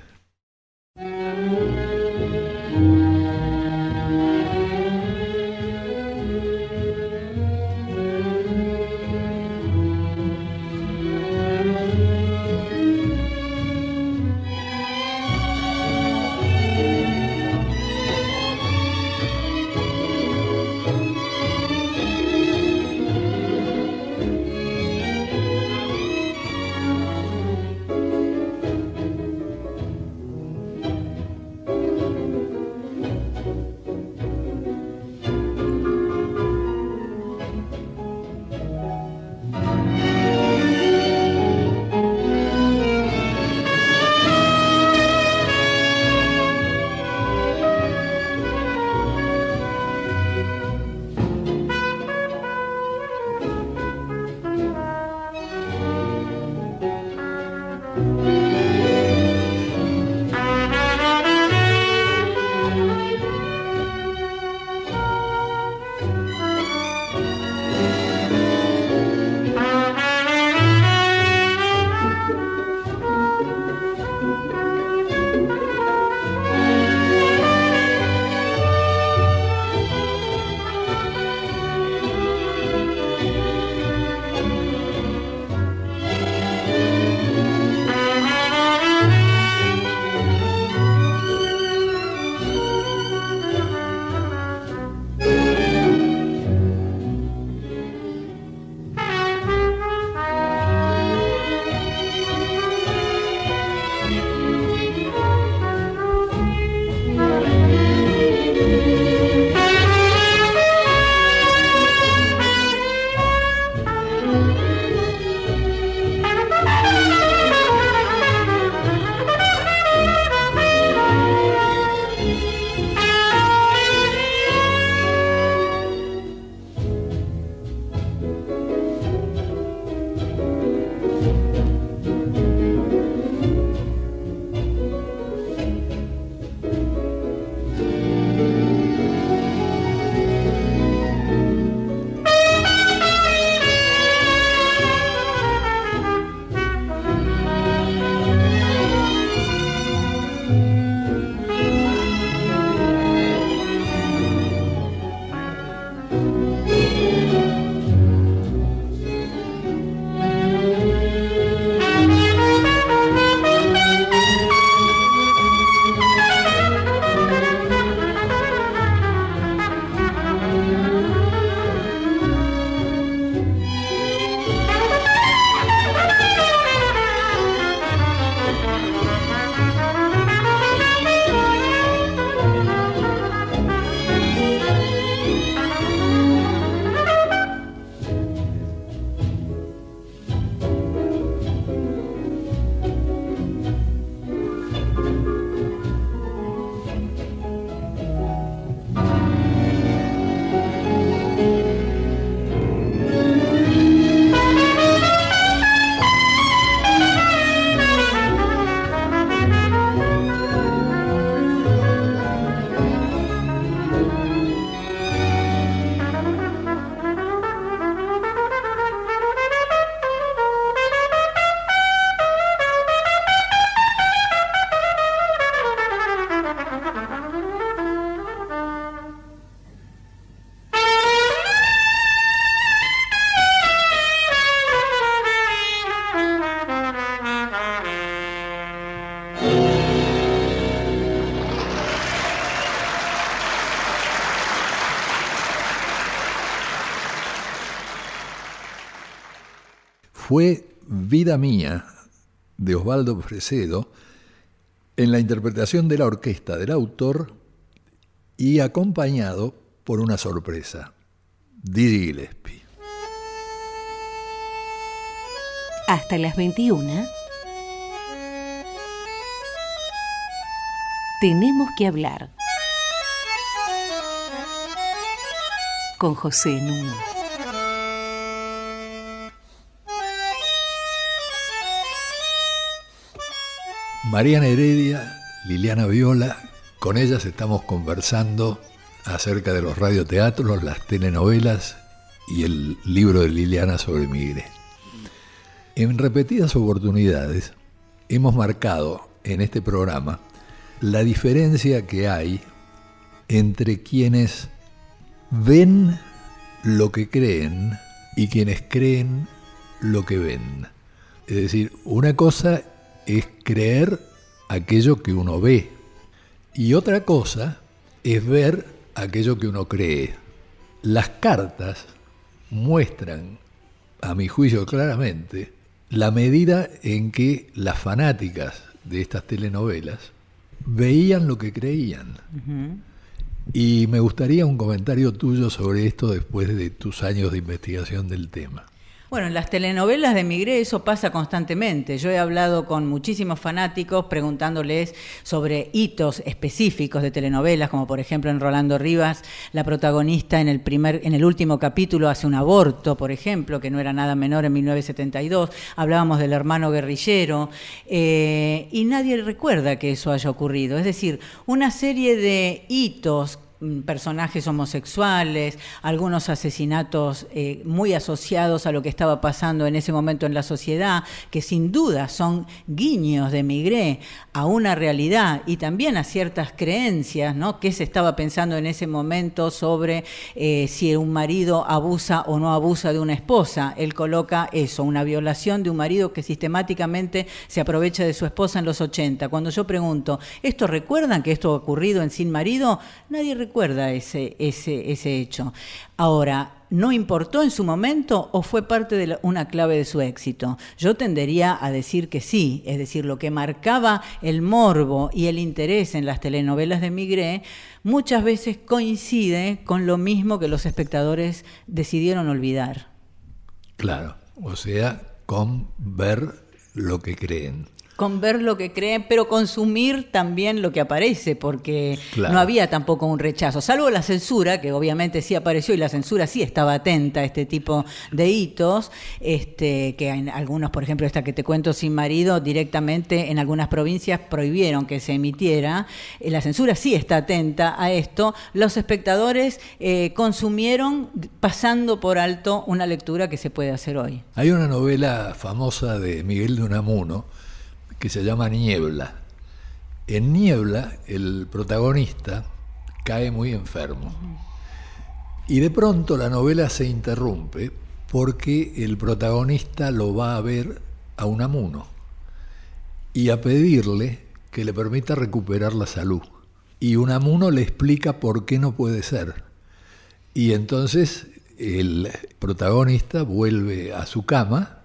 Fue Vida Mía de Osvaldo Fresedo en la interpretación de la orquesta del autor y acompañado por una sorpresa, Didi Gillespie. Hasta las 21. Tenemos que hablar. Con José Nuno. Mariana Heredia, Liliana Viola, con ellas estamos conversando acerca de los radioteatros, las telenovelas y el libro de Liliana sobre Migre. En repetidas oportunidades hemos marcado en este programa la diferencia que hay entre quienes ven lo que creen y quienes creen lo que ven. Es decir, una cosa es creer aquello que uno ve y otra cosa es ver aquello que uno cree. Las cartas muestran, a mi juicio claramente, la medida en que las fanáticas de estas telenovelas veían lo que creían. Y me gustaría un comentario tuyo sobre esto después de tus años de investigación del tema. Bueno, en las telenovelas de Migré eso pasa constantemente. Yo he hablado con muchísimos fanáticos preguntándoles sobre hitos específicos de telenovelas, como por ejemplo en Rolando Rivas, la protagonista en el primer, en el último capítulo hace un aborto, por ejemplo, que no era nada menor en 1972. Hablábamos del hermano guerrillero eh, y nadie recuerda que eso haya ocurrido. Es decir, una serie de hitos personajes homosexuales, algunos asesinatos eh, muy asociados a lo que estaba pasando en ese momento en la sociedad, que sin duda son guiños de Migré a una realidad y también a ciertas creencias, ¿no? ¿Qué se estaba pensando en ese momento sobre eh, si un marido abusa o no abusa de una esposa? Él coloca eso, una violación de un marido que sistemáticamente se aprovecha de su esposa en los 80. Cuando yo pregunto, ¿esto recuerdan que esto ha ocurrido en Sin Marido? Nadie recuerda ese, ese, ese hecho. Ahora, ¿no importó en su momento o fue parte de una clave de su éxito? Yo tendería a decir que sí, es decir, lo que marcaba el morbo y el interés en las telenovelas de Migré muchas veces coincide con lo mismo que los espectadores decidieron olvidar. Claro, o sea, con ver lo que creen con ver lo que creen, pero consumir también lo que aparece, porque no había tampoco un rechazo, salvo la censura, que obviamente sí apareció y la censura sí estaba atenta a este tipo de hitos, este, que en algunos, por ejemplo, esta que te cuento sin marido, directamente en algunas provincias prohibieron que se emitiera, eh, la censura sí está atenta a esto, los espectadores eh, consumieron pasando por alto una lectura que se puede hacer hoy. Hay una novela famosa de Miguel de Unamuno, que se llama Niebla. En Niebla el protagonista cae muy enfermo. Y de pronto la novela se interrumpe porque el protagonista lo va a ver a Unamuno y a pedirle que le permita recuperar la salud. Y Unamuno le explica por qué no puede ser. Y entonces el protagonista vuelve a su cama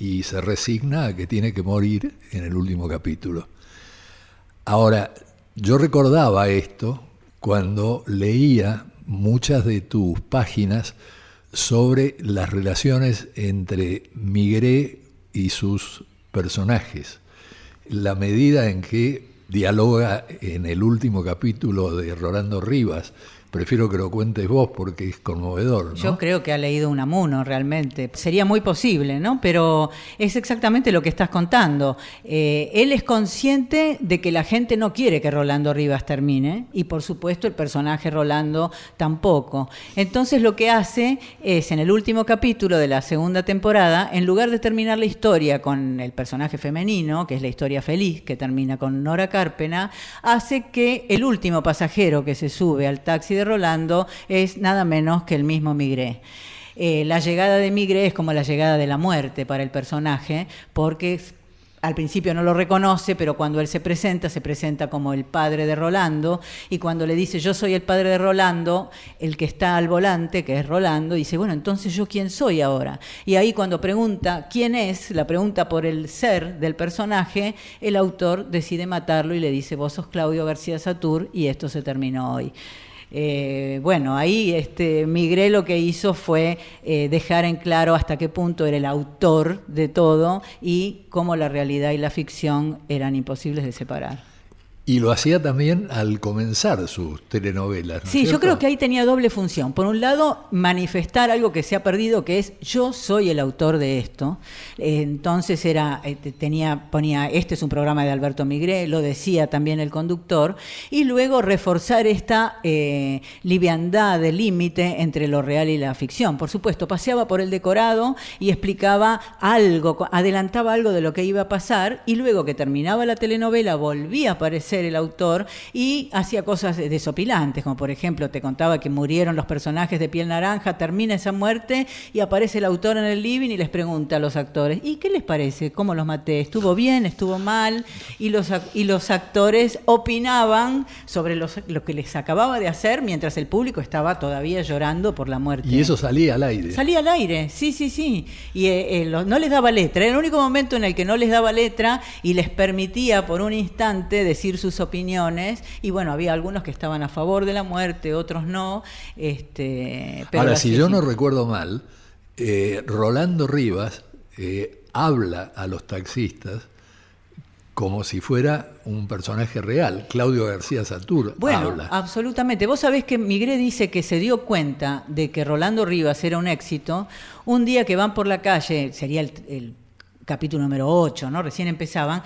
y se resigna a que tiene que morir en el último capítulo. Ahora, yo recordaba esto cuando leía muchas de tus páginas sobre las relaciones entre Migré y sus personajes. La medida en que dialoga en el último capítulo de Rolando Rivas prefiero que lo cuentes vos porque es conmovedor. Yo creo que ha leído un amuno realmente. Sería muy posible, ¿no? Pero es exactamente lo que estás contando. Eh, él es consciente de que la gente no quiere que Rolando Rivas termine y por supuesto el personaje Rolando tampoco. Entonces lo que hace es en el último capítulo de la segunda temporada, en lugar de terminar la historia con el personaje femenino, que es la historia feliz, que termina con Nora Carpena, hace que el último pasajero que se sube al taxi Rolando es nada menos que el mismo Migré. Eh, la llegada de Migré es como la llegada de la muerte para el personaje, porque al principio no lo reconoce, pero cuando él se presenta, se presenta como el padre de Rolando, y cuando le dice yo soy el padre de Rolando, el que está al volante, que es Rolando, dice, bueno, entonces yo quién soy ahora. Y ahí cuando pregunta quién es, la pregunta por el ser del personaje, el autor decide matarlo y le dice, vos sos Claudio García Satur, y esto se terminó hoy. Eh, bueno, ahí este, Migré lo que hizo fue eh, dejar en claro hasta qué punto era el autor de todo y cómo la realidad y la ficción eran imposibles de separar. Y lo hacía también al comenzar sus telenovelas. sí, yo creo que ahí tenía doble función. Por un lado, manifestar algo que se ha perdido, que es yo soy el autor de esto. Entonces era, eh, tenía, ponía, este es un programa de Alberto Migré, lo decía también el conductor, y luego reforzar esta eh, liviandad de límite entre lo real y la ficción. Por supuesto, paseaba por el decorado y explicaba algo, adelantaba algo de lo que iba a pasar, y luego que terminaba la telenovela volvía a aparecer el autor y hacía cosas desopilantes, como por ejemplo te contaba que murieron los personajes de piel naranja, termina esa muerte y aparece el autor en el living y les pregunta a los actores, ¿y qué les parece? ¿Cómo los maté? ¿Estuvo bien? ¿Estuvo mal? Y los, y los actores opinaban sobre lo que les acababa de hacer mientras el público estaba todavía llorando por la muerte. Y eso salía al aire. Salía al aire, sí, sí, sí. Y eh, eh, no les daba letra, era el único momento en el que no les daba letra y les permitía por un instante decir sus opiniones y bueno, había algunos que estaban a favor de la muerte, otros no. Este, Ahora, si yo no recuerdo mal, eh, Rolando Rivas eh, habla a los taxistas como si fuera un personaje real. Claudio García Satur bueno, absolutamente. Vos sabés que Migré dice que se dio cuenta de que Rolando Rivas era un éxito un día que van por la calle, sería el capítulo número 8, ¿no? Recién empezaban,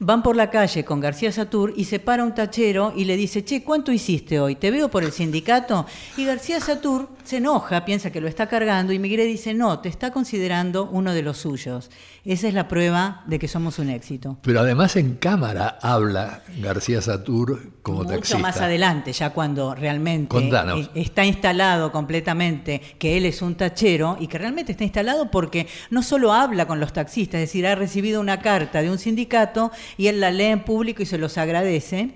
van por la calle con García Satur y se para un tachero y le dice, che, ¿cuánto hiciste hoy? ¿Te veo por el sindicato? Y García Satur se enoja, piensa que lo está cargando y Miguel dice, no, te está considerando uno de los suyos. Esa es la prueba de que somos un éxito. Pero además en cámara habla García Satur como Mucho más adelante, ya cuando realmente e-, está instalado completamente que él es un tachero y que realmente está instalado porque no solo habla con los taxistas, es decir, ha recibido una carta de un sindicato y él la lee en público y se los agradece.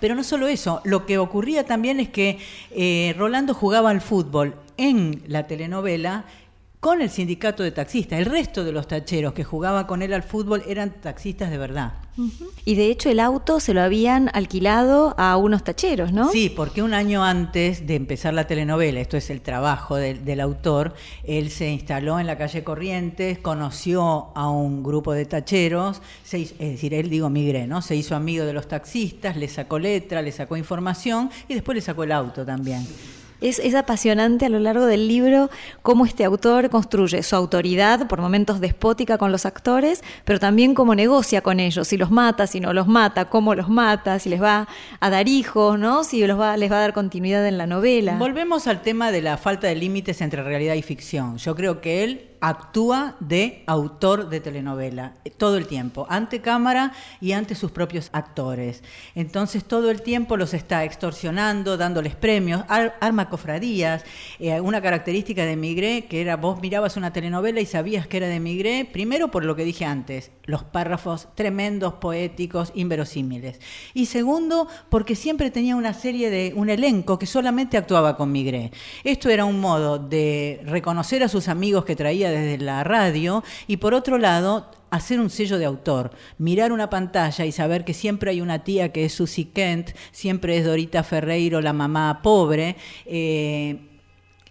Pero no solo eso, lo que ocurría también es que eh, Rolando jugaba al fútbol en la telenovela con el sindicato de taxistas. El resto de los tacheros que jugaban con él al fútbol eran taxistas de verdad. Y de hecho el auto se lo habían alquilado a unos tacheros, ¿no? Sí, porque un año antes de empezar la telenovela, esto es el trabajo del autor, él se instaló en la calle Corrientes, conoció a un grupo de tacheros, es decir, él digo migré, ¿no? Se hizo amigo de los taxistas, le sacó letra, le sacó información y después le sacó el auto también. Es, apasionante a lo largo del libro cómo este autor construye su autoridad, por momentos despótica con los actores, pero también cómo negocia con ellos, si los mata, si no los mata, cómo los mata, si les va a dar hijos, ¿no? si los va, les va a dar continuidad en la novela. Volvemos al tema de la falta de límites entre realidad y ficción. Yo creo que él actúa de autor de telenovela eh, todo el tiempo, ante cámara y ante sus propios actores. Entonces todo el tiempo los está extorsionando, dándoles premios, arma cofradías. Eh, una característica de Migré, que era vos mirabas una telenovela y sabías que era de Migré, primero por lo que dije antes, los párrafos tremendos, poéticos, inverosímiles. Y segundo, porque siempre tenía una serie de, un elenco que solamente actuaba con Migré. Esto era un modo de reconocer a sus amigos que traía desde la radio y por otro lado hacer un sello de autor, mirar una pantalla y saber que siempre hay una tía que es Susie Kent, siempre es Dorita Ferreiro, la mamá pobre. Eh,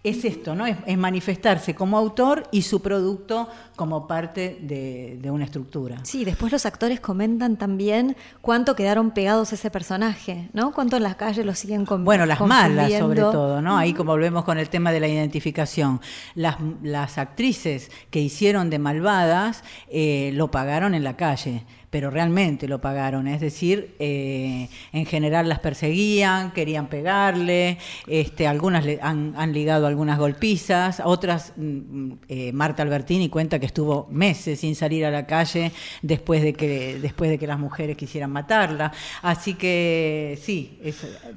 es esto, ¿no? Es, manifestarse como autor y su producto como parte de, una estructura. Sí, después los actores comentan también cuánto quedaron pegados a ese personaje, ¿no? Cuánto en las calles lo siguen con Bueno, las malas sobre todo, ¿no? Ahí como volvemos con el tema de la identificación. Las, las actrices que hicieron de malvadas eh, lo pagaron en la calle pero realmente lo pagaron, es decir, eh, en general las perseguían, querían pegarle, este, algunas le han, ligado algunas golpizas, otras, mm, mm, eh, Marta Albertini cuenta que estuvo meses sin salir a la calle después de que, después de que las mujeres quisieran matarla, así que sí,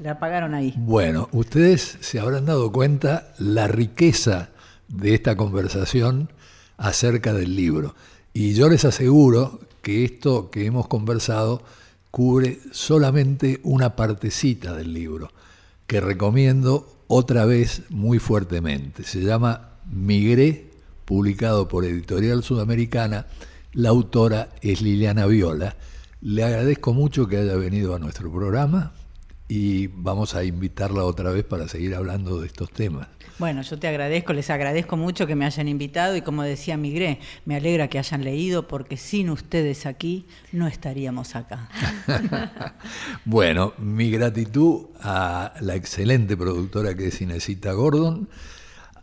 la pagaron ahí. Bueno, ustedes se habrán dado cuenta la riqueza de esta conversación acerca del libro. Y yo les aseguro que esto que hemos conversado cubre solamente una partecita del libro, que recomiendo otra vez muy fuertemente. Se llama Migré, publicado por Editorial Sudamericana. La autora es Liliana Viola. Le agradezco mucho que haya venido a nuestro programa y vamos a invitarla otra vez para seguir hablando de estos temas. Bueno, yo te agradezco, les agradezco mucho que me hayan invitado y como decía Migré, me alegra que hayan leído porque sin ustedes aquí no estaríamos acá. bueno, mi gratitud a la excelente productora que es Inesita Gordon,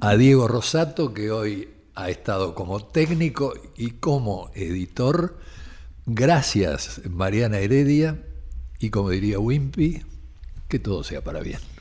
a Diego Rosato que hoy ha estado como técnico y como editor. Gracias Mariana Heredia y como diría Wimpy, que todo sea para bien.